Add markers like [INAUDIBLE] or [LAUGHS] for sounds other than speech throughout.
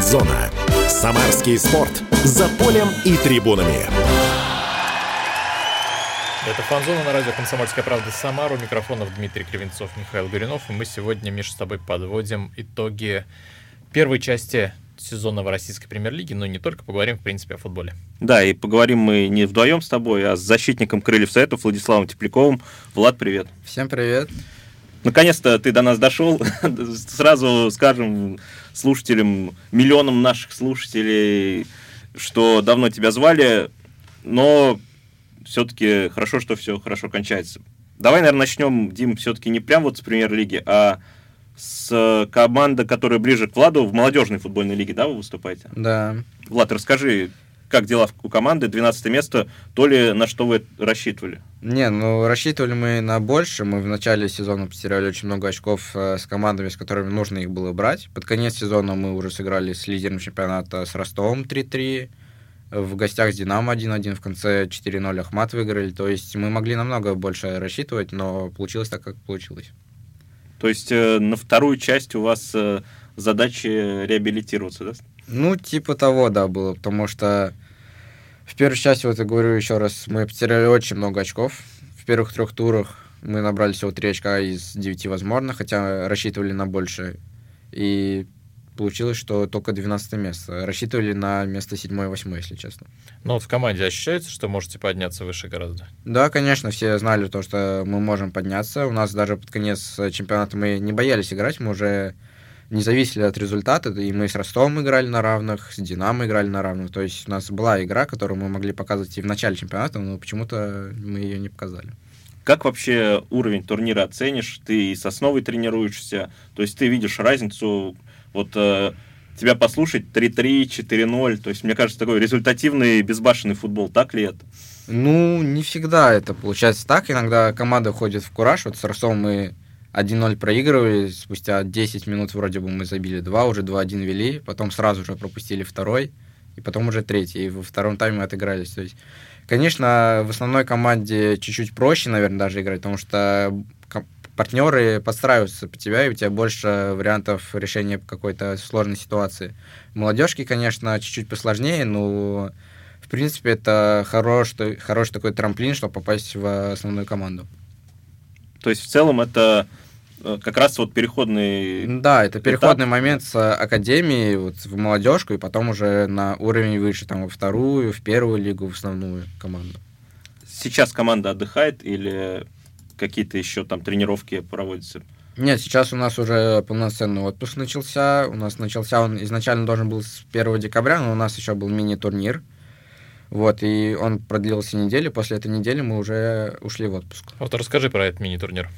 Фанзона. Самарский спорт. За полем и трибунами. Это «Фанзона» на радио «Комсомольская правда» Самару. Микрофонов Дмитрий Кривенцов, Михаил Гуринов. И мы сегодня, Миша, с тобой подводим итоги первой части сезона в российской премьер-лиге, но не только, поговорим, в принципе, о футболе. Да, и поговорим мы не вдвоем с тобой, а с защитником Крыльев Советов Владиславом Тепляковым. Влад, привет. Всем привет. Наконец-то ты до нас дошел. [LAUGHS] Сразу скажем слушателям, миллионам наших слушателей, что давно тебя звали, но все-таки хорошо, что все хорошо кончается. Давай, наверное, начнем, Дим, все-таки не прям вот с премьер-лиги, а с команды, которая ближе к Владу, в молодежной футбольной лиге, да, вы выступаете? Да. Влад, расскажи, как дела у команды, 12 место, то ли на что вы рассчитывали? Не, ну рассчитывали мы на больше. Мы в начале сезона потеряли очень много очков э, с командами, с которыми нужно их было брать. Под конец сезона мы уже сыграли с лидером чемпионата с Ростовом 3-3. В гостях с Динамо 1-1, в конце 4-0 Ахмат выиграли. То есть мы могли намного больше рассчитывать, но получилось так, как получилось. То есть э, на вторую часть у вас э, задачи реабилитироваться, да? Ну, типа того, да, было, потому что в первой части, вот я говорю еще раз, мы потеряли очень много очков. В первых трех турах мы набрали всего три очка из девяти возможных, хотя рассчитывали на больше. И получилось, что только 12 место. Рассчитывали на место 7-8, если честно. Ну вот в команде ощущается, что можете подняться выше гораздо? Да, конечно, все знали то, что мы можем подняться. У нас даже под конец чемпионата мы не боялись играть, мы уже не зависели от результата, и мы с Ростовом играли на равных, с Динамо играли на равных. То есть у нас была игра, которую мы могли показывать и в начале чемпионата, но почему-то мы ее не показали. Как вообще уровень турнира оценишь? Ты и с основой тренируешься, то есть ты видишь разницу вот э, тебя послушать 3-3, 4-0, то есть, мне кажется, такой результативный, безбашенный футбол, так ли это? Ну, не всегда это получается так. Иногда команда ходит в кураж. Вот с Ростовом мы 1-0 проигрывали, спустя 10 минут вроде бы мы забили 2, уже 2-1 вели, потом сразу же пропустили второй, и потом уже третий, и во втором тайме отыгрались. То есть, конечно, в основной команде чуть-чуть проще, наверное, даже играть, потому что партнеры подстраиваются под тебя, и у тебя больше вариантов решения какой-то сложной ситуации. Молодежки, конечно, чуть-чуть посложнее, но в принципе это хороший, хороший такой трамплин, чтобы попасть в основную команду. То есть в целом это как раз вот переходный... Да, это переходный этап. момент с академии вот, в молодежку, и потом уже на уровень выше, там, во вторую, в первую лигу, в основную команду. Сейчас команда отдыхает или какие-то еще там тренировки проводятся? Нет, сейчас у нас уже полноценный отпуск начался. У нас начался он изначально должен был с 1 декабря, но у нас еще был мини-турнир. Вот, и он продлился неделю. После этой недели мы уже ушли в отпуск. Вот расскажи про этот мини-турнир.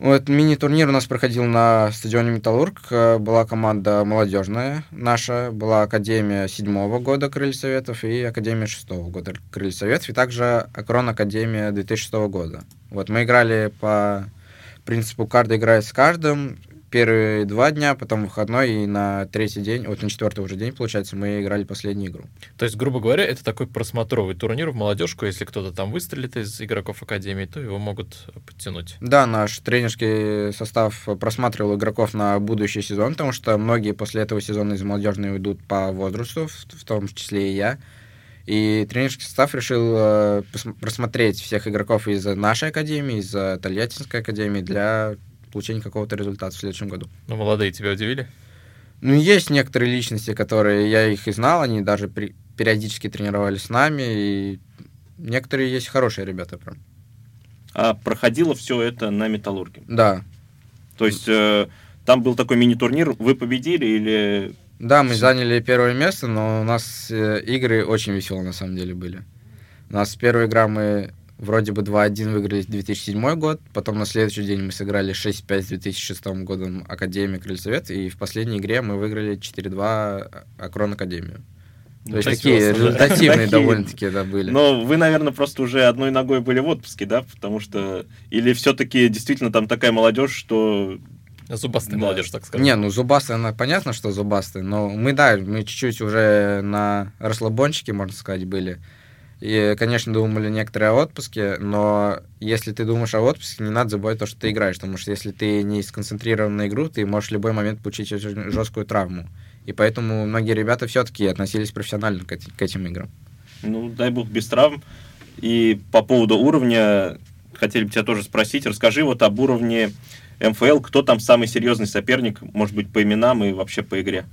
Вот мини-турнир у нас проходил на стадионе Металлург. Была команда молодежная наша, была Академия седьмого года Крылья Советов и Академия шестого года Крылья Советов, и также Акрон Академия 2006 года. Вот мы играли по принципу каждый играет с каждым. Первые два дня, потом выходной, и на третий день, вот на четвертый уже день, получается, мы играли последнюю игру. То есть, грубо говоря, это такой просмотровый турнир в молодежку. Если кто-то там выстрелит из игроков Академии, то его могут подтянуть. Да, наш тренерский состав просматривал игроков на будущий сезон, потому что многие после этого сезона из молодежной уйдут по возрасту, в том числе и я. И тренерский состав решил э, просмотреть всех игроков из нашей академии, из Тольяттинской академии для получения какого-то результата в следующем году. Ну, молодые тебя удивили? Ну, есть некоторые личности, которые я их и знал, они даже при, периодически тренировались с нами, и некоторые есть хорошие ребята прям. А проходило все это на Металлурге? Да. То есть э, там был такой мини-турнир, вы победили или да, мы заняли первое место, но у нас э, игры очень веселые на самом деле были. У нас первая игра мы вроде бы 2-1 выиграли 2007 год, потом на следующий день мы сыграли 6-5 с 2006 годом Академия Крыльсовет, и в последней игре мы выиграли 4-2 Акрон Академию. То есть такие результативные [LAUGHS] довольно-таки да, были. Но вы, наверное, просто уже одной ногой были в отпуске, да? Потому что... Или все-таки действительно там такая молодежь, что Зубастая да. молодежь, так сказать. Не, ну зубастая, она понятно, что зубастая, но мы, да, мы чуть-чуть уже на расслабончике, можно сказать, были. И, конечно, думали некоторые о отпуске, но если ты думаешь о отпуске, не надо забывать то, что ты играешь, потому что если ты не сконцентрирован на игру, ты можешь в любой момент получить очень жесткую травму. И поэтому многие ребята все-таки относились профессионально к, к этим играм. Ну, дай бог без травм. И по поводу уровня, хотели бы тебя тоже спросить, расскажи вот об уровне МФЛ, кто там самый серьезный соперник, может быть, по именам и вообще по игре?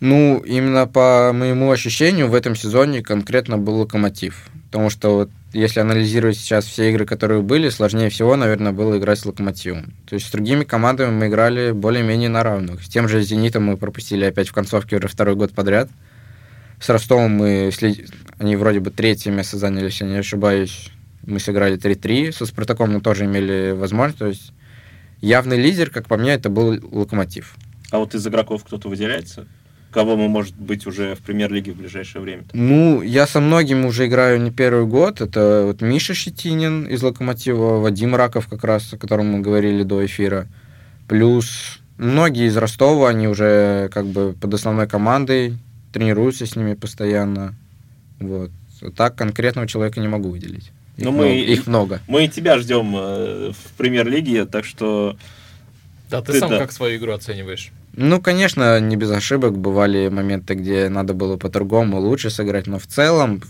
Ну, именно по моему ощущению, в этом сезоне конкретно был Локомотив. Потому что вот если анализировать сейчас все игры, которые были, сложнее всего, наверное, было играть с Локомотивом. То есть с другими командами мы играли более-менее на равных. С тем же Зенитом мы пропустили опять в концовке уже второй год подряд. С Ростовом мы... след- Они вроде бы третье место заняли, если не ошибаюсь. Мы сыграли 3-3. Со Спартаком мы тоже имели возможность. То есть явный лидер, как по мне, это был Локомотив. А вот из игроков кто-то выделяется? Кого мы, может быть, уже в премьер-лиге в ближайшее время? Ну, я со многими уже играю не первый год. Это вот Миша Щетинин из «Локомотива», Вадим Раков как раз, о котором мы говорили до эфира. Плюс многие из Ростова, они уже как бы под основной командой, тренируются с ними постоянно. Вот. А Так конкретного человека не могу выделить. Их, Ну, много, мы- их много. Мы и тебя ждем э, в премьер-лиге, так что Да, ты, Ты сам да. как свою игру оцениваешь? Ну, конечно, не без ошибок. Бывали моменты, где надо было по-другому, лучше сыграть. Но в целом,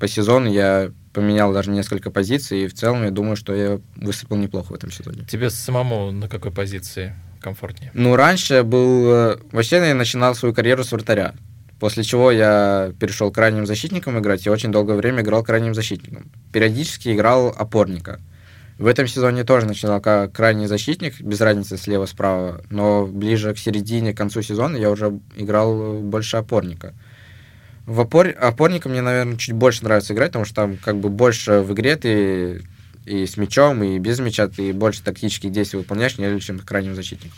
по сезону я поменял даже несколько позиций. И в целом, я думаю, что я выступил неплохо в этом сезоне. Тебе самому на какой позиции комфортнее? Ну, раньше я был... э, Вообще, я начинал свою карьеру с вратаря. После чего я перешел к крайним защитникам играть, и очень долгое время играл крайним защитником. Периодически играл опорника. В этом сезоне тоже начинал как крайний защитник, без разницы слева-справа, но ближе к середине, к концу сезона я уже играл больше опорника. В опор... опорника мне, наверное, чуть больше нравится играть, потому что там как бы больше в игре ты и с мячом, и без мяча ты больше тактических действий выполняешь, нежели чем крайним защитником.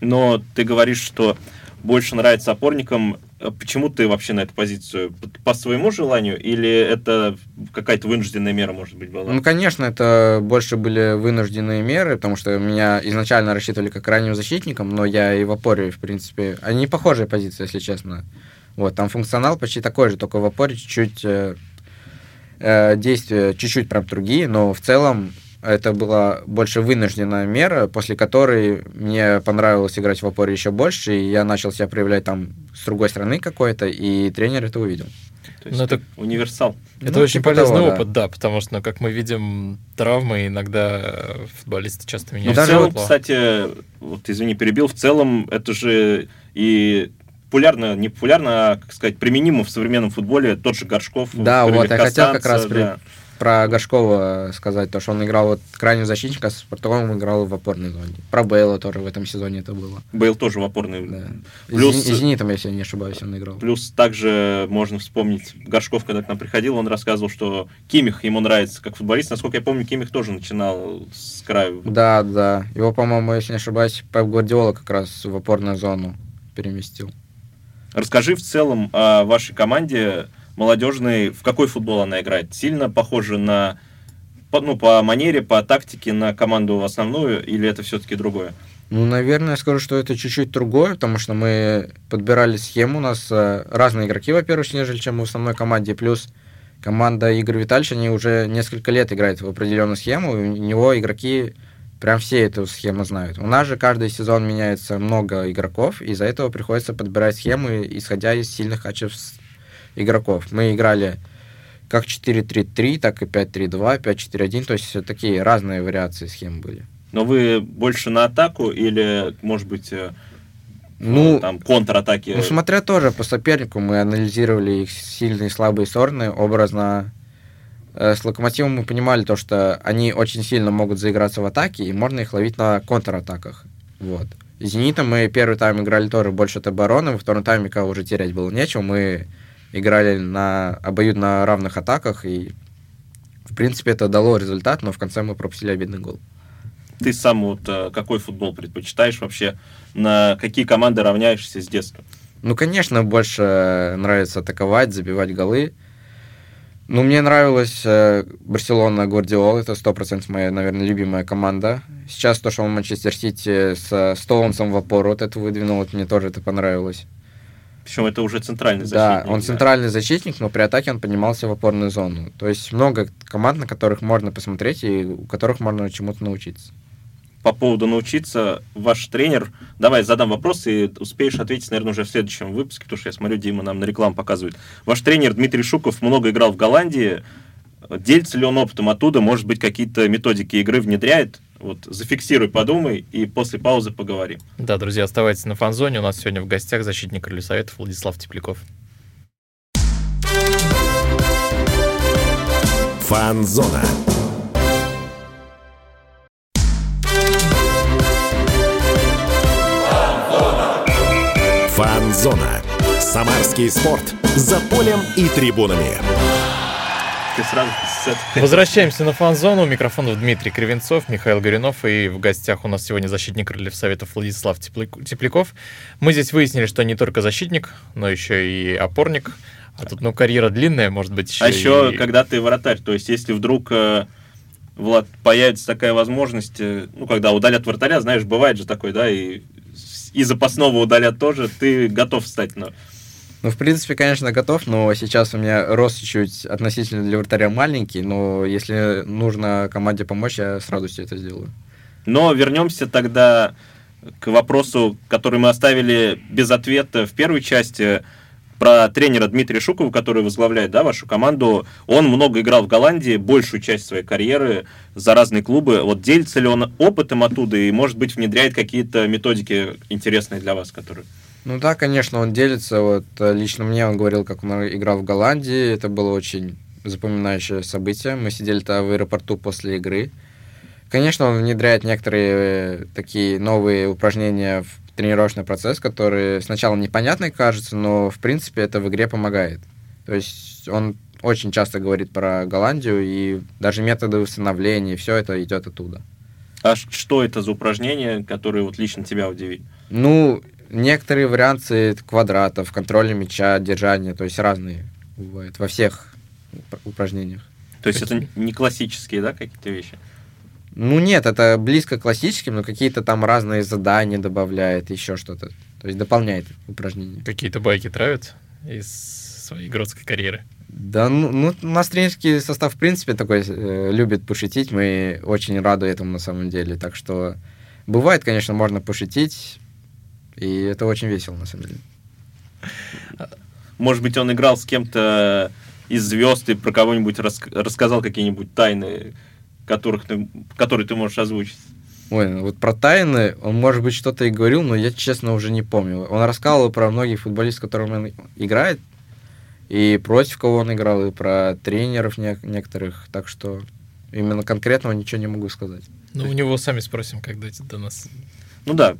Но ты говоришь, что больше нравится опорникам. А Почему ты вообще на эту позицию? По- своему желанию или это какая-то вынужденная мера, может быть, была? Ну, конечно, это больше были вынужденные меры, потому что меня изначально рассчитывали как крайним защитником, но я и в опоре, в принципе, они похожие позиции, если честно. Вот, там функционал почти такой же, только в опоре чуть-чуть э, э, действия чуть-чуть прям другие, но в целом это была больше вынужденная мера, после которой мне понравилось играть в опоре еще больше, и я начал себя проявлять там с другой стороны какой-то, и тренер это увидел. То есть Ну, это- универсал. Это Ну, очень типа полезный того, да. опыт, да, потому что, ну, как мы видим, травмы иногда э, футболисты часто Ну, меняют. в даже целом, седло. кстати, вот извини, перебил, в целом это же и популярно, не популярно, а, как сказать, применимо в современном футболе, тот же Горшков. Да, вот я хотел как раз при- да. Про Горшкова сказать, то, что он играл вот крайнего защитника, с Спартаком играл в опорной зоне. Про Бейла тоже в этом сезоне это было. Бейл тоже в опорной. Да. Плюс- Плюс... Зенитом, если я не ошибаюсь, он играл. Плюс также можно вспомнить Горшков, когда к нам приходил, он рассказывал, что Кимих ему нравится как футболист. Насколько я помню, Кимих тоже начинал с краю. Да, да. Его, по-моему, если не ошибаюсь, Пеп Гвардиола как раз в опорную зону переместил. Расскажи в целом о вашей команде молодежной, в какой футбол она играет. Сильно похоже на, по, ну, по манере, по тактике на команду основную, или это все-таки другое? Ну, наверное, я скажу, что это чуть-чуть другое, потому что мы подбирали схему. У нас э, разные игроки, во-первых, нежели чем в основной команде. Плюс команда Игоря Витальевича, они уже несколько лет играют в определенную схему, и у него игроки прям все эту схему знают. У нас же каждый сезон меняется много игроков, и из-за этого приходится подбирать схемы, исходя из сильных качеств игроков. Мы играли как 4-3-3, так и 5-3-2, 5-4-1, то есть такие разные вариации схем были. Но вы больше на атаку или, может быть, э, Ну, там контратаки? Ну, смотря тоже по сопернику, мы анализировали их сильные и слабые стороны. Образно э, с Локомотивом мы понимали то, что они очень сильно могут заиграться в атаке, и можно их ловить на контратаках. Вот. И Зенитом мы первый тайм играли тоже больше от обороны, во втором тайме, когда уже терять было нечего, мы играли на обоюдно равных атаках, и в принципе это дало результат, но в конце мы пропустили обидный гол. Ты сам вот э, какой футбол предпочитаешь вообще? На какие команды равняешься с детства? Ну, конечно, больше нравится атаковать, забивать голы. Ну, мне нравилась э, Барселона Гвардиол, это 100% моя, наверное, любимая команда. Сейчас то, что он Манчестер Сити с Стоунсом в опору, вот это выдвинул, вот мне тоже это понравилось. Причем это уже центральный Да, защитник. он центральный защитник, но при атаке он поднимался в опорную зону. То есть много команд, на которых можно посмотреть и у которых можно чему-то научиться. по поводу научиться. Ваш тренер, давай задам вопрос, и успеешь ответить, наверное, уже в следующем выпуске, потому что я смотрю, Дима нам на рекламу показывает. Ваш тренер Дмитрий Шуков много играл в Голландии. Делится ли он опытом оттуда? Может быть, какие-то методики игры внедряет? Вот зафиксируй, подумай, и после паузы поговорим. Да, друзья, оставайтесь на фанзоне. У нас сегодня в гостях защитник Крылья Советов Владислав Тепляков. Фанзона. Фанзона. Самарский спорт. За полем и трибунами. Ты сразу Возвращаемся на фан-зону. Микрофонов Дмитрий Кривенцов, Михаил Горюнов. И в гостях у нас сегодня защитник Крыльев Советов Владислав Тепляк- Тепляков. Мы здесь выяснили, что не только защитник, но еще и опорник. А тут, ну, карьера длинная, может быть, еще А еще, и- когда ты вратарь, то есть если вдруг э, Влад, появится такая возможность, э, ну, когда удалят вратаря, знаешь, бывает же такой, да, и, и запасного удалят тоже, ты готов встать на... Ну, в принципе, конечно, готов, но сейчас у меня рост чуть-чуть относительно для вратаря маленький, но если нужно команде помочь, я с радостью это сделаю. Но вернемся тогда к вопросу, который мы оставили без ответа в первой части, про тренера Дмитрия Шукова, который возглавляет да, вашу команду. Он много играл в Голландии, большую часть своей карьеры за разные клубы. Вот делится ли он опытом оттуда и, может быть, внедряет какие-то методики интересные для вас, которые... Ну да, конечно, он делится. Вот э, лично мне он говорил, как он играл в Голландии. Это было очень запоминающее событие. Мы сидели-то в аэропорту после игры. Конечно, он внедряет некоторые э, такие новые упражнения в тренировочный процесс, которые сначала непонятны кажутся, но в принципе это в игре помогает. То есть он очень часто говорит про Голландию, и даже методы восстановления, все это идет оттуда. А что это за упражнения, которые вот лично тебя удивили? Ну, некоторые варианты квадратов, контроля мяча, держания, то есть разные бывают во всех уп- упражнениях. То есть это не классические, да, какие-то вещи? Ну нет, это близко к классическим, но какие-то там разные задания добавляет, еще что-то. То есть дополняет упражнения. Какие-то байки травят из своей игротской карьеры. Да, ну, ну, у нас тренерский состав, в принципе, такой э, любит пошутить. Мы очень рады этому на самом деле. Так что бывает, конечно, можно пошутить, и это очень весело, на самом деле. Может быть, он играл с кем-то из звезд и про кого-нибудь рас- рассказал какие-нибудь тайны, которых ты, которые ты можешь озвучить? Ой, ну вот про тайны, он, может быть, что-то и говорил, но я, честно, уже не помню. Он рассказывал про многих футболистов, с которыми он играет, и против кого он играл, и про тренеров не- некоторых, так что именно конкретного ничего не могу сказать. Ну, у него сами спросим, когда до нас. Ну да,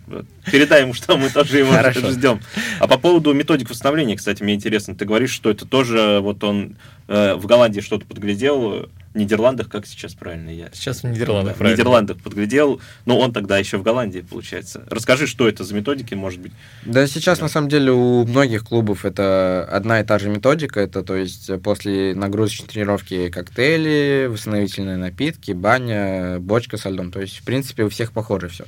передай ему, что мы тоже его ждем. А по поводу методик восстановления, кстати, мне интересно, ты говоришь, что это тоже, вот он э, в Голландии что-то подглядел, в Нидерландах, как сейчас правильно я? Сейчас в Нидерландах, Да, в правильно. Нидерландах подглядел, но он тогда еще в Голландии, получается. Расскажи, что это за методики, может быть. Да, сейчас, на самом деле, у многих клубов это одна и та же методика. Это, то есть, после нагрузочной тренировки коктейли, восстановительные напитки, баня, бочка со льдом. То есть, в принципе, у всех похоже все.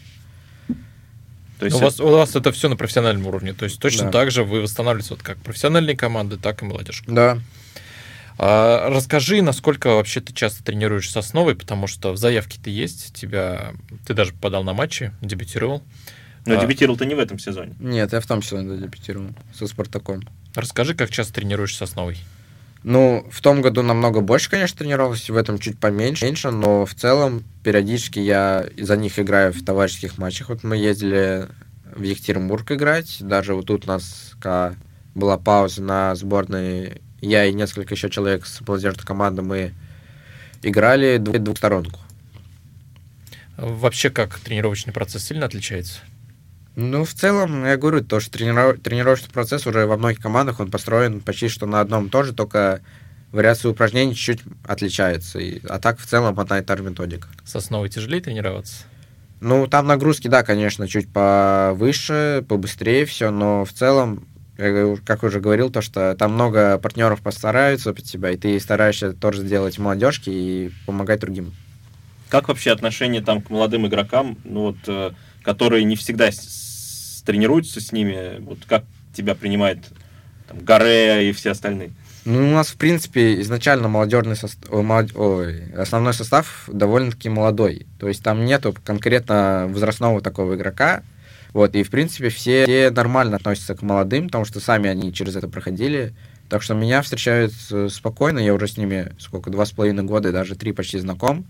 То есть у, вас, у вас это все на профессиональном уровне. То есть точно Да. так же вы восстанавливаете вот как профессиональные команды, так и молодежь. Да. А, расскажи, насколько вообще ты часто тренируешь с основой, потому что в заявке ты есть, тебя ты даже попадал на матчи, дебютировал. Но А. дебютировал ты не в этом сезоне. Нет, я в том числе дебютировал со Спартаком. Расскажи, как часто тренируешь с основой. Ну, в том году намного больше, конечно, тренировался, в этом чуть поменьше, меньше, но в целом периодически я за них играю в товарищеских матчах. Вот мы ездили в Екатеринбург играть, даже вот тут у нас была пауза на сборной, я и несколько еще человек с молодежной команды, мы играли дву- двухсторонку. Вообще, как тренировочный процесс сильно отличается? Ну, в целом, я говорю, то, что трениров- тренировочный процесс уже во многих командах, он построен почти что на одном и том же, только вариация упражнений чуть-чуть отличается. И, а так, в целом, одна и та же методика. С основой тяжелее тренироваться? Ну, там нагрузки, да, конечно, чуть повыше, побыстрее все, но в целом, как уже говорил, то, что там много партнеров постараются под тебя, и ты стараешься тоже сделать в молодежке и помогать другим. Как вообще отношение там к молодым игрокам, ну вот, э, которые не всегда с- с- тренируются с ними, вот как тебя принимает там, Гаре и все остальные? Ну, у нас, в принципе, изначально молодежный состав, ой, основной состав довольно-таки молодой. То есть там нету конкретно возрастного такого игрока. Вот, и, в принципе, все, все нормально относятся к молодым, потому что сами они через это проходили. Так что меня встречают э, спокойно, я уже с ними сколько, два с половиной года, даже три почти знаком.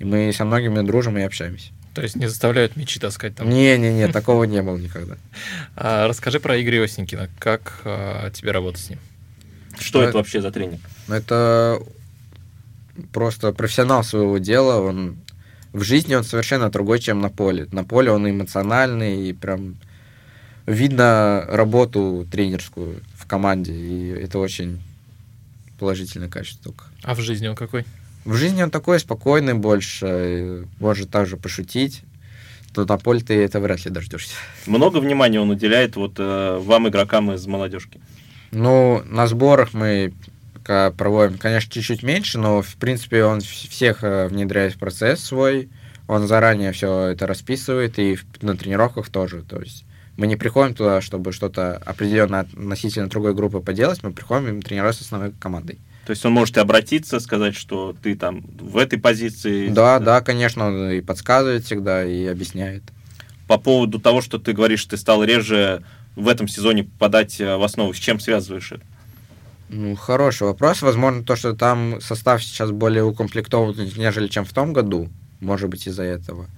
И мы со многими дружим и общаемся. То есть не заставляют мечи таскать там? Не-не-не, такого не было никогда. [LAUGHS] А, расскажи про Игоря Осенькина. Как а, тебе работать с ним? Что это вообще за тренинг? Это просто профессионал своего дела. Он в жизни он совершенно другой, чем на поле. На поле он эмоциональный и прям видно работу тренерскую в команде, и это очень положительное качество только. А в жизни он какой? В жизни он такой спокойный больше, может также пошутить, то на поле ты это вряд ли дождешься. Много внимания он уделяет вот э, вам, игрокам из молодежки? Ну, на сборах мы проводим, конечно, чуть-чуть меньше, но, в принципе, он всех э, внедряет в процесс свой, он заранее все это расписывает, и на тренировках тоже, то есть мы не приходим туда, чтобы что-то определенно относительно другой группы поделать, мы приходим и тренироваться с основной командой. То есть он может обратиться, сказать, что ты там в этой позиции. Да, да, конечно, он и подсказывает всегда, и объясняет. По поводу того, что ты говоришь, ты стал реже в этом сезоне попадать э, в основу, с чем связываешь это? Ну, хороший вопрос. Возможно, то, что там состав сейчас более укомплектован, нежели чем в том году. Может быть, из-за этого.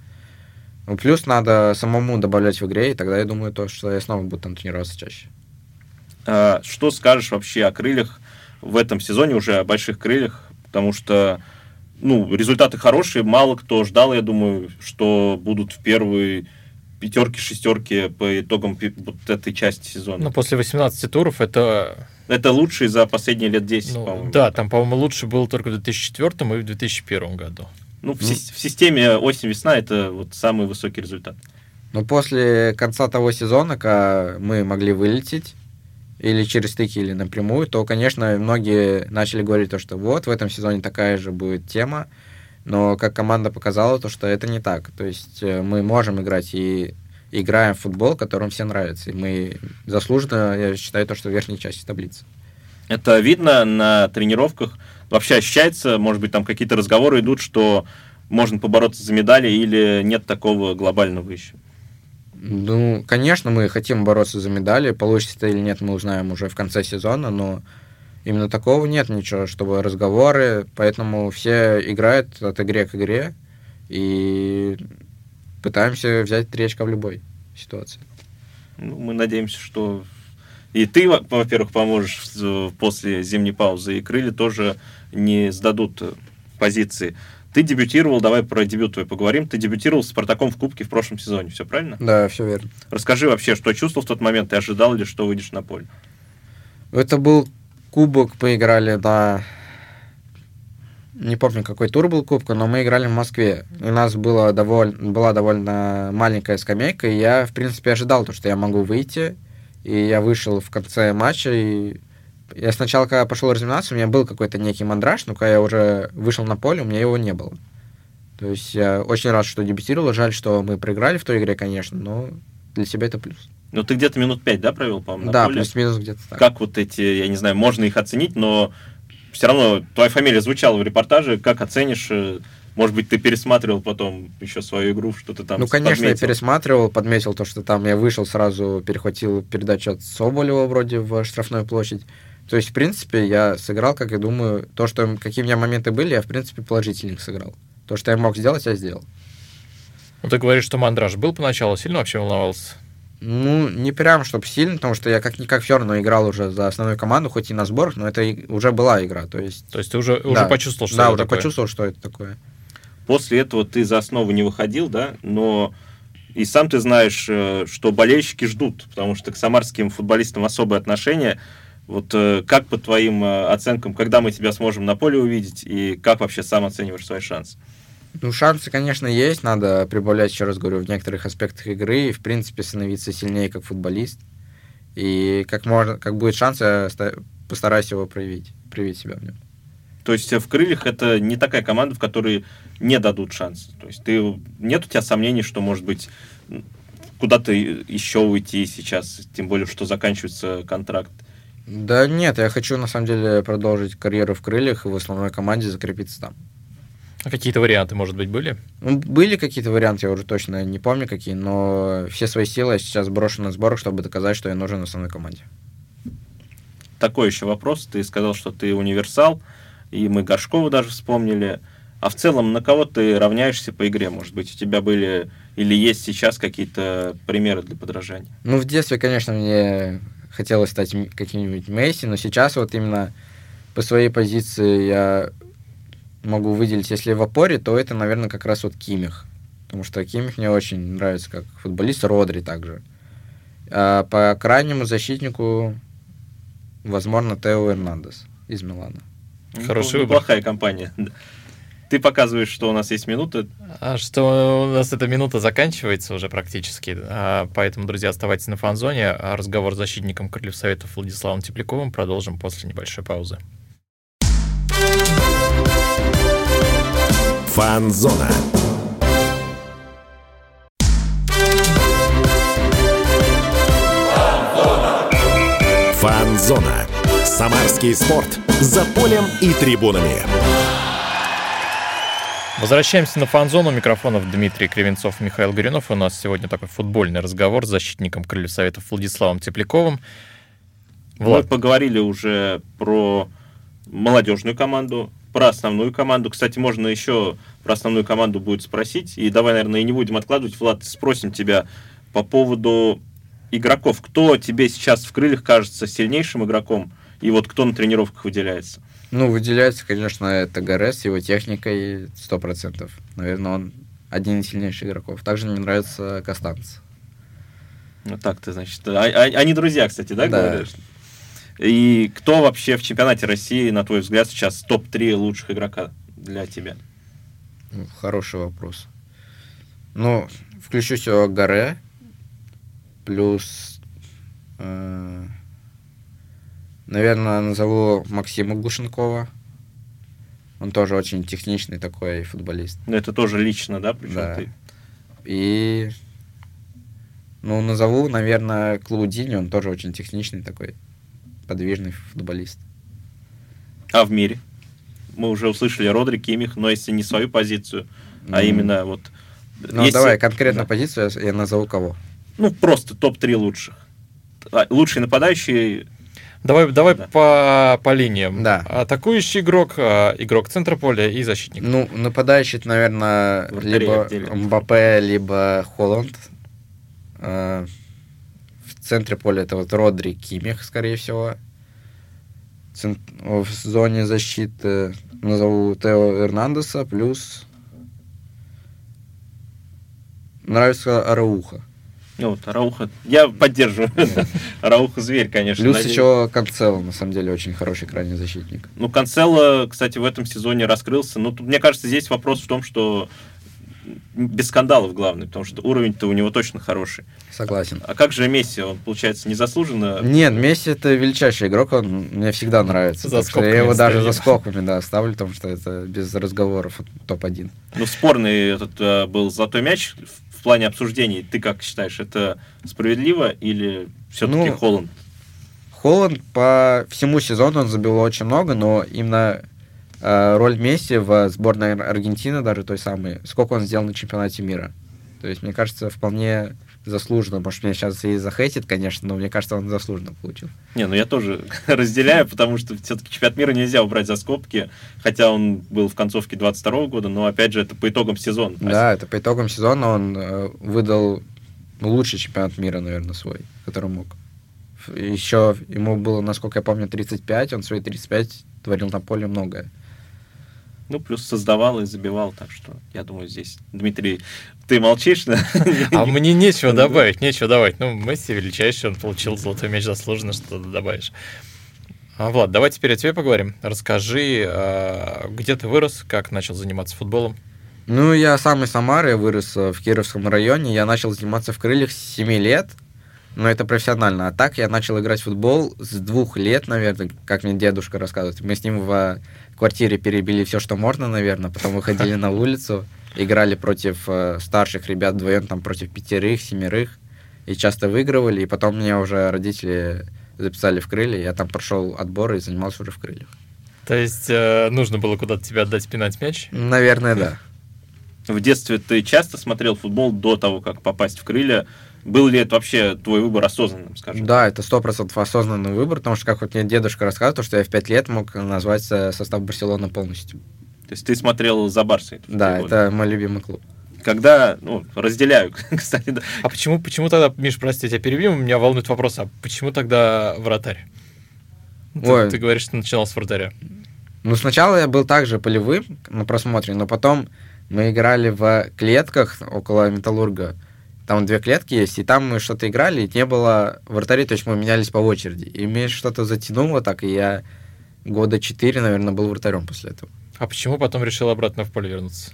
Ну, плюс надо самому добавлять в игре, и тогда я думаю, то, что я снова буду там тренироваться чаще. А, что скажешь вообще о крыльях в этом сезоне, уже о больших крыльях? Потому что ну, результаты хорошие, мало кто ждал, я думаю, что будут в первой пятерки, шестерки по итогам вот этой части сезона. Ну, после 18 туров это... Это лучший за последние лет 10, ну, по-моему. Да, там, по-моему, лучше был только в 2004 и в 2001 году. Ну, в, ну, в системе осень-весна это вот самый высокий результат. Но после конца того сезона, когда мы могли вылететь, или через стыки, или напрямую, то, конечно, многие начали говорить то, что вот, в этом сезоне такая же будет тема, но как команда показала, то, что это не так. То есть э, мы можем играть и играем в футбол, которым всем нравится. И мы заслуженно, я считаю, то, что в верхней части таблицы. Это видно на тренировках. Вообще ощущается, может быть, там какие-то разговоры идут, что можно побороться за медали или нет такого глобального еще? Ну, конечно, мы хотим бороться за медали. Получится это или нет, мы узнаем уже в конце сезона, но Именно такого нет ничего, чтобы разговоры, поэтому все играют от игре к игре и пытаемся взять три в любой ситуации. Ну, мы надеемся, что и ты, во-первых, поможешь после зимней паузы, и крылья тоже не сдадут позиции. Ты дебютировал, давай про дебют твой поговорим. Ты дебютировал с Спартаком в Кубке в прошлом сезоне, все правильно? Да, все верно. Расскажи вообще, что чувствовал в тот момент, ты ожидал ли, что выйдешь на поле? Это был кубок поиграли на... Не помню, какой тур был кубка, но мы играли в Москве. У нас было довольно, была довольно маленькая скамейка, и я, в принципе, ожидал то, что я могу выйти. И я вышел в конце матча, и я сначала, когда пошел разминаться, у меня был какой-то некий мандраж, но когда я уже вышел на поле, у меня его не было. То есть я очень рад, что дебютировал. Жаль, что мы проиграли в той игре, конечно, но для себя это плюс. Ну, ты где-то минут пять, да, провел, по-моему, на Да, поле? плюс-минус где-то так. Как вот эти, я не знаю, можно их оценить, но все равно твоя фамилия звучала в репортаже. Как оценишь? Э, может быть, ты пересматривал потом еще свою игру, что-то там Ну, конечно, подметил. я пересматривал, подметил то, что там я вышел, сразу перехватил передачу от Соболева вроде в штрафную площадь. То есть, в принципе, я сыграл, как я думаю, то, что какие у меня моменты были, я, в принципе, положительных сыграл. То, что я мог сделать, я сделал. Ну, ты говоришь, что мандраж был поначалу, сильно вообще волновался? Ну, не прям, чтобы сильно, потому что я как-никак все равно играл уже за основную команду, хоть и на сборах, но это уже была игра, то есть... То есть ты уже, уже да, почувствовал, что да, это уже такое? почувствовал, что это такое. После этого ты за основу не выходил, да, но и сам ты знаешь, э, что болельщики ждут, потому что к самарским футболистам особое отношение. Вот э, как по твоим э, оценкам, когда мы тебя сможем на поле увидеть, и как вообще сам оцениваешь свои шансы? Ну, шансы, конечно, есть. Надо прибавлять, еще раз говорю, в некоторых аспектах игры и, в принципе, становиться сильнее как футболист. И как, можно, как будет шанс, я постараюсь его проявить, проявить себя в нем. То есть в крыльях это не такая команда, в которой не дадут шанс. То есть ты нет у тебя сомнений, что может быть куда-то еще уйти сейчас, тем более что заканчивается контракт, Да нет, я хочу на самом деле продолжить карьеру в крыльях и в основной команде закрепиться там. А какие-то варианты, может быть, были? Ну, были какие-то варианты, я уже точно не помню какие, но все свои силы я сейчас брошу на сборах, чтобы доказать, что я нужен в основной команде. Такой еще вопрос. Ты сказал, что ты универсал, и мы Горшкова даже вспомнили. А в целом, на кого ты равняешься по игре? Может быть, у тебя были или есть сейчас какие-то примеры для подражания? Ну, в детстве, конечно, мне хотелось стать каким-нибудь Месси, но сейчас вот именно по своей позиции я могу выделить, если в опоре, то это, наверное, как раз вот Кимих. Потому что Кимих мне очень нравится как футболист, Родри также. А по крайнему защитнику, возможно, Тео Эрнандес из Милана. Хороший ну, выбор. Неплохая компания. [LAUGHS] Ты показываешь, что у нас есть минута. А что у нас эта минута заканчивается уже практически, а, поэтому, друзья, оставайтесь на фан-зоне. А Разговор с защитником Крыльев Советов Владиславом Тепляковым продолжим после небольшой паузы. Фанзона. Фанзона. Самарский спорт. За полем и трибунами. Возвращаемся на фан-зону. Микрофонов Дмитрий Кривенцов, Михаил Горюнов. У нас сегодня такой футбольный разговор с защитником Крыльев Советов Владиславом Тепляковым. Влад, Мы поговорили уже про молодежную команду, про основную команду. Кстати, можно еще про основную команду будет спросить. И давай, наверное, и не будем откладывать. Влад, спросим тебя по поводу игроков. Кто тебе сейчас в крыльях кажется сильнейшим игроком? И вот кто на тренировках выделяется? Ну, выделяется, конечно, это Гарес с его техникой 100%. Наверное, он один из сильнейших игроков. Также мне нравится Костанц. Ну так ты, значит. а- а- Они друзья, кстати, да, Да. говоришь? И кто вообще в чемпионате России, на твой взгляд, сейчас топ-3 лучших игрока для тебя? Ну, Хороший вопрос. Ну, включу сюда Гаре, плюс, э, наверное, назову Максима Глушенкова. Он тоже очень техничный такой футболист. Ну, это тоже лично, да? Причем Да. ты. И, ну, назову, наверное, Клаудини, он тоже очень техничный такой, подвижный футболист. А в мире? Мы уже услышали Родри, Кимих, но если не свою позицию, а Ну, именно вот... Ну, если- давай, конкретно да. позицию я, я назову кого. Ну, просто топ-3 лучших. А, Лучший нападающий, давай, давай Да. по, по линиям. Да. Атакующий игрок, а, игрок центра поля и защитник. Ну, нападающий, это, наверное, Вратарей либо отдельно. Мбаппе, либо Холланд. Э, В центре поля это вот Родри, Кимих, скорее всего. В зоне защиты назову Тео Эрнандеса, плюс нравится Арауха. Ну, вот, Рауха, я поддерживаю. [LAUGHS] Рауха зверь, конечно. Плюс надеюсь. еще Канцело, на самом деле, очень хороший крайний защитник. Ну, Канцело, кстати, в этом сезоне раскрылся. Ну, тут, мне кажется, здесь вопрос в том, что без скандалов главный, потому что уровень-то у него точно хороший. Согласен. А как же Месси? Он, получается, незаслуженно... Нет, Месси это величайший игрок, он мне всегда нравится. За что я скобками его даже за скобками, да, ставлю, потому что это без разговоров топ-1. Ну, спорный этот э, был золотой мяч в, плане обсуждений. Ты как считаешь, это справедливо или все-таки Ну, Холланд? Холланд по всему сезону он забил очень много, но именно э, роль Месси в сборной Ар- Аргентины, даже той самой, сколько он сделал на чемпионате мира. То есть, мне кажется, вполне заслуженно. Может, меня сейчас и захейтит, конечно, но мне кажется, он заслуженно получил. Не, ну я тоже [LAUGHS] разделяю, потому что все-таки чемпионат мира нельзя убрать за скобки, хотя он был в концовке 22 года, но опять же это по итогам сезона. Да, это по итогам сезона он э, выдал лучший чемпионат мира, наверное, свой, который мог. Еще ему было, насколько я помню, 35, он свои 35 творил на поле многое. Ну, плюс создавал и забивал, так что я думаю, здесь, Дмитрий, ты молчишь, да? А [LAUGHS] мне нечего добавить, нечего добавить. Ну, Месси величайший, он получил золотой мяч заслуженно, что ты добавишь. А, Влад, давай теперь о тебе поговорим. Расскажи, а, где ты вырос, как начал заниматься футболом. Ну, я сам из Самары, я вырос э, в Кировском районе, я начал заниматься в крыльях с 7 лет, но это профессионально. А так я начал играть в футбол с двух лет, наверное, как мне дедушка рассказывает. Мы с ним в квартире перебили все, что можно, наверное, потом выходили на улицу, играли против э, старших ребят вдвоем, там, против пятерых, семерых, и часто выигрывали, и потом меня уже родители записали в крылья. Я там прошел отбор и занимался уже в крыльях. То есть э, нужно было куда-то тебя отдать пинать мяч? Наверное, да. В детстве ты часто смотрел футбол до того, как попасть в крылья. Был ли это вообще твой выбор осознанным, скажем? Да, это сто процентов осознанный выбор, потому что, как вот мне дедушка рассказывал, что я в пять лет мог назвать состав Барселоны полностью. То есть ты смотрел за Барсой? Да, годы. это мой любимый клуб. Когда, ну, разделяю, [LAUGHS] кстати, да. А почему, почему тогда, Миш, прости, я тебя перебью, меня волнует вопрос, а почему тогда вратарь? Ты, Ой. ты говоришь, что начинал с вратаря. Ну, сначала я был также полевым на просмотре, но потом мы играли в клетках около Металлурга. Там две клетки есть, и там мы что-то играли, и не было вратарей, то есть мы менялись по очереди. И мне что-то затянуло так, и я года четыре, наверное, был вратарем после этого. А почему потом решил обратно в поле вернуться?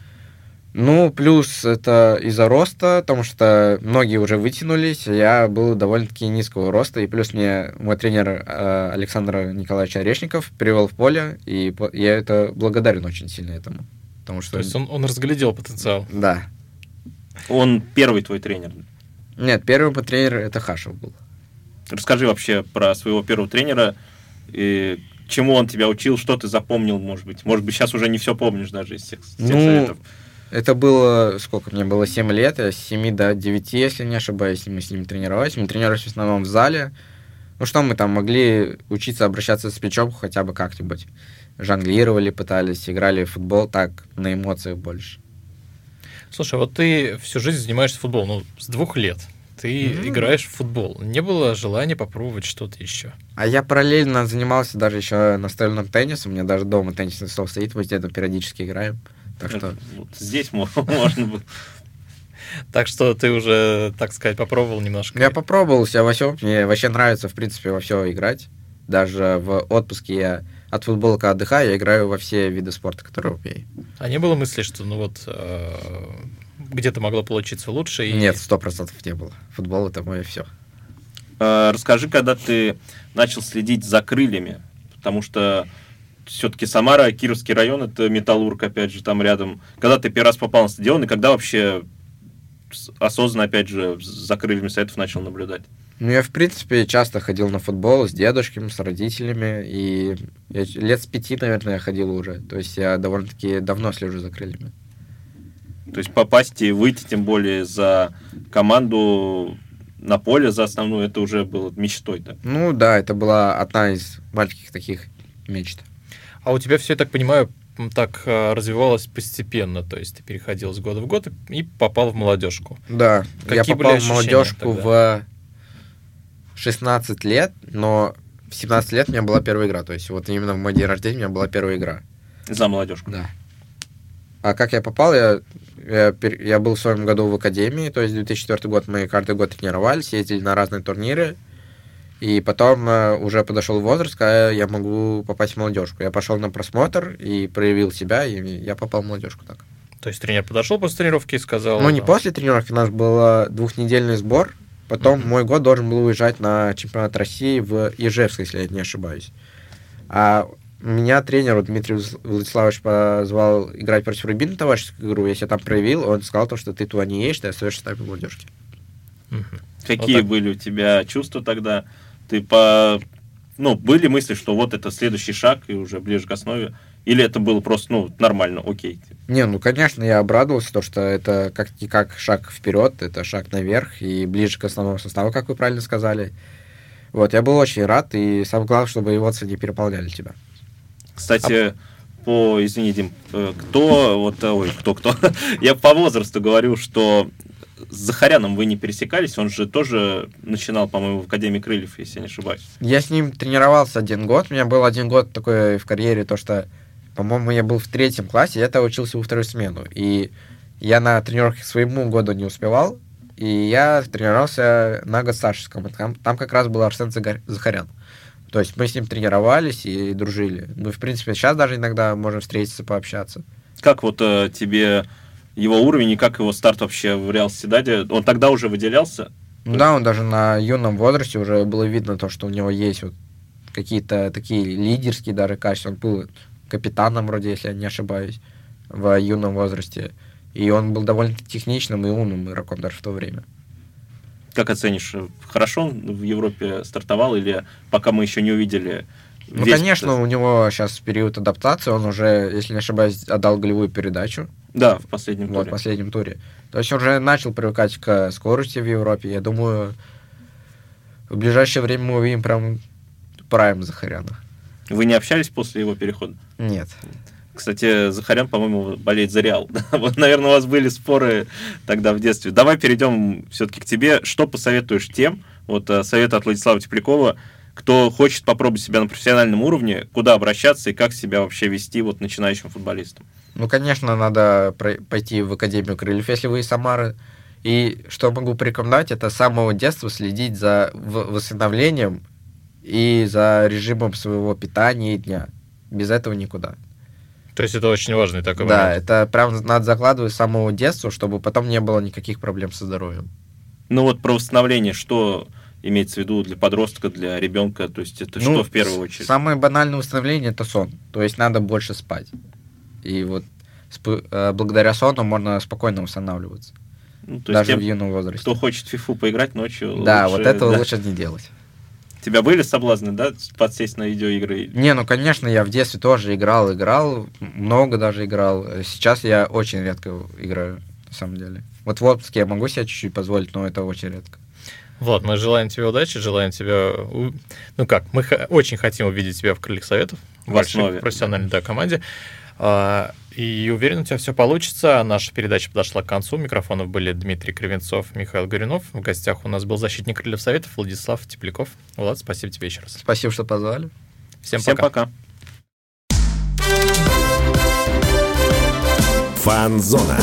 Ну, плюс это из-за роста, потому что многие уже вытянулись, а я был довольно-таки низкого роста, и плюс мне мой тренер э, Александр Николаевич Орешников привел в поле, и я это благодарен очень сильно этому. Потому что... То есть он, он разглядел потенциал. Да. Он первый твой тренер. Нет, первый мой тренер это Хашев был. Расскажи вообще про своего первого тренера, и чему он тебя учил, что ты запомнил, может быть. Может быть, сейчас уже не все помнишь даже из тех, из тех Ну, советов. Это было, сколько мне было, 7 лет, я с 7 до 9, если не ошибаюсь, мы с ним тренировались. Мы тренировались в основном в зале. Ну что мы там могли учиться обращаться с мячом хотя бы как-нибудь. Жонглировали, пытались, играли в футбол так, на эмоциях больше. Слушай, а вот ты всю жизнь занимаешься футболом, ну, с двух лет. Ты Мгм. играешь в футбол. Не было желания попробовать что-то еще? А я параллельно занимался даже еще настольным теннисом. У меня даже дома теннисный стол стоит, мы с дедом периодически играем. Так что Вот здесь мо- [LAUGHS] можно было. Так что ты уже, так сказать, попробовал немножко. Я попробовал себя во всем. Мне вообще нравится, в принципе, во все играть. Даже в отпуске я от футбола, когда отдыхаю, я играю во все виды спорта, которые умею. А не было мысли, что ну вот э, где-то могло получиться лучше? И... Нет, сто процентов не было. Футбол это мое все. А, Расскажи, когда ты начал следить за крыльями, потому что все-таки Самара, Кировский район, это Металлург, опять же, там рядом. Когда ты первый раз попал на стадион, и когда вообще осознанно, опять же, за крыльями советов начал наблюдать? Ну, я, в принципе, часто ходил на футбол с дедушками, с родителями, и я лет с пяти, наверное, я ходил уже. То есть я довольно-таки давно слежу за крыльями. То есть попасть и выйти, тем более, за команду на поле, за основную, это уже было мечтой, да? Ну да, это была одна из маленьких таких мечт. А у тебя все, я так понимаю, так э, развивалось постепенно. То есть ты переходил с года в год и- попал в молодежку. Да, я Какие были попал в молодежку тогда? в 16 лет, но в 17 лет у меня была первая игра. То есть вот именно в мой день рождения у меня была первая игра. За молодежку. Да. А как я попал, я, я, я был в своем году в академии, то есть 2004 год мы каждый год тренировались, ездили на разные турниры. И потом э, уже подошел возраст, когда я могу попасть в молодежку. Я пошел на просмотр и проявил себя, и я попал в молодежку так. То есть тренер подошел после тренировки и сказал... Ну, не после тренировки, у нас был двухнедельный сбор. Потом Мгм. мой год должен был уезжать на чемпионат России в Ижевск, если я не ошибаюсь. А меня тренер вот, Дмитрий Владис- Владиславович позвал играть против Рубина товарищескую игру. Я себя там проявил, он сказал, то, что ты туда не едешь, ты остаешься там в молодежке. мгм. Какие Вот так. были у тебя чувства тогда? Ты по... Ну, были мысли, что вот это следующий шаг и уже ближе к основе? Или это было просто, ну, нормально, окей? Не, ну, конечно, я обрадовался, то, что это как-никак шаг вперед, это шаг наверх и ближе к основному составу, как вы правильно сказали. Вот, я был очень рад, и самое главное, чтобы эмоции не переполняли тебя. Кстати, по, извини, Дим, э, кто, вот, э, ой, кто-кто, [LAUGHS] я по возрасту говорю, что с Захаряном вы не пересекались, он же тоже начинал, по-моему, в Академии Крыльев, если я не ошибаюсь. Я с ним тренировался один год. У меня был один год такой в карьере, то что, по-моему, я был в третьем классе, я тогда учился во вторую смену. И я на тренировке к своему году не успевал, и я тренировался на год старше. Там, там как раз был Арсен Захарян. То есть мы с ним тренировались и дружили. Мы, в принципе, сейчас даже иногда можем встретиться, пообщаться. Как вот э, тебе его уровень и как его старт вообще в Реал Седаде? Он тогда уже выделялся? Ну да, он даже на юном возрасте уже было видно то, что у него есть вот какие-то такие лидерские даже качества. Он был капитаном вроде, если я не ошибаюсь, в юном возрасте. И он был довольно техничным и умным игроком даже в то время. как оценишь? Хорошо он в Европе стартовал или пока мы еще не увидели Ну, весь конечно, у него сейчас период адаптации, он уже, если не ошибаюсь, отдал голевую передачу Да, в последнем вот, в туре. последнем туре. То есть он уже начал привыкать к скорости в Европе. Я думаю, в ближайшее время мы увидим прям прайм Захаряна. Вы не общались после его перехода? Нет. Кстати, Захарян, по-моему, болеет за Реал. [LAUGHS] вот, наверное, у вас были споры тогда в детстве. Давай перейдем все-таки к тебе. Что посоветуешь тем, вот э, совет от Владислава Теплякова, кто хочет попробовать себя на профессиональном уровне, куда обращаться и как себя вообще вести вот начинающим футболистом? Ну, конечно, надо пойти в Академию Крыльев, если вы из Самары. И что могу порекомендовать, это с самого детства следить за восстановлением и за режимом своего питания и дня. Без этого никуда. То есть это очень важный такой да, момент. это прям надо закладывать с самого детства, чтобы потом не было никаких проблем со здоровьем. Ну вот про восстановление, что имеется в виду для подростка, для ребенка, то есть это Ну, что в первую очередь? Самое банальное восстановление это сон. То есть надо больше спать. И вот сп- э, благодаря сону можно спокойно восстанавливаться. Ну, то есть даже тем, в юном возрасте. кто хочет в фифу поиграть ночью, Да, лучше, вот этого [LAUGHS] да. лучше не делать. Тебя были соблазны, да, подсесть на видеоигры? Не, ну конечно, я в детстве тоже играл, играл, много даже играл. Сейчас я очень редко играю, на самом деле. Вот в отпуске я могу себе чуть-чуть позволить, но это очень редко. Влад, мы желаем тебе удачи, желаем тебе... Ну как, мы х- очень хотим увидеть тебя в Крыльях Советов, в вашей основе. профессиональной да, команде. И уверен, у тебя все получится. Наша передача подошла к концу. Микрофонов были Дмитрий Кривенцов, Михаил Горюнов. В гостях у нас был защитник Крыльев Советов Владислав Тепляков. Влад, спасибо тебе еще раз. Спасибо, что позвали. Всем, Всем пока. пока. Фанзона.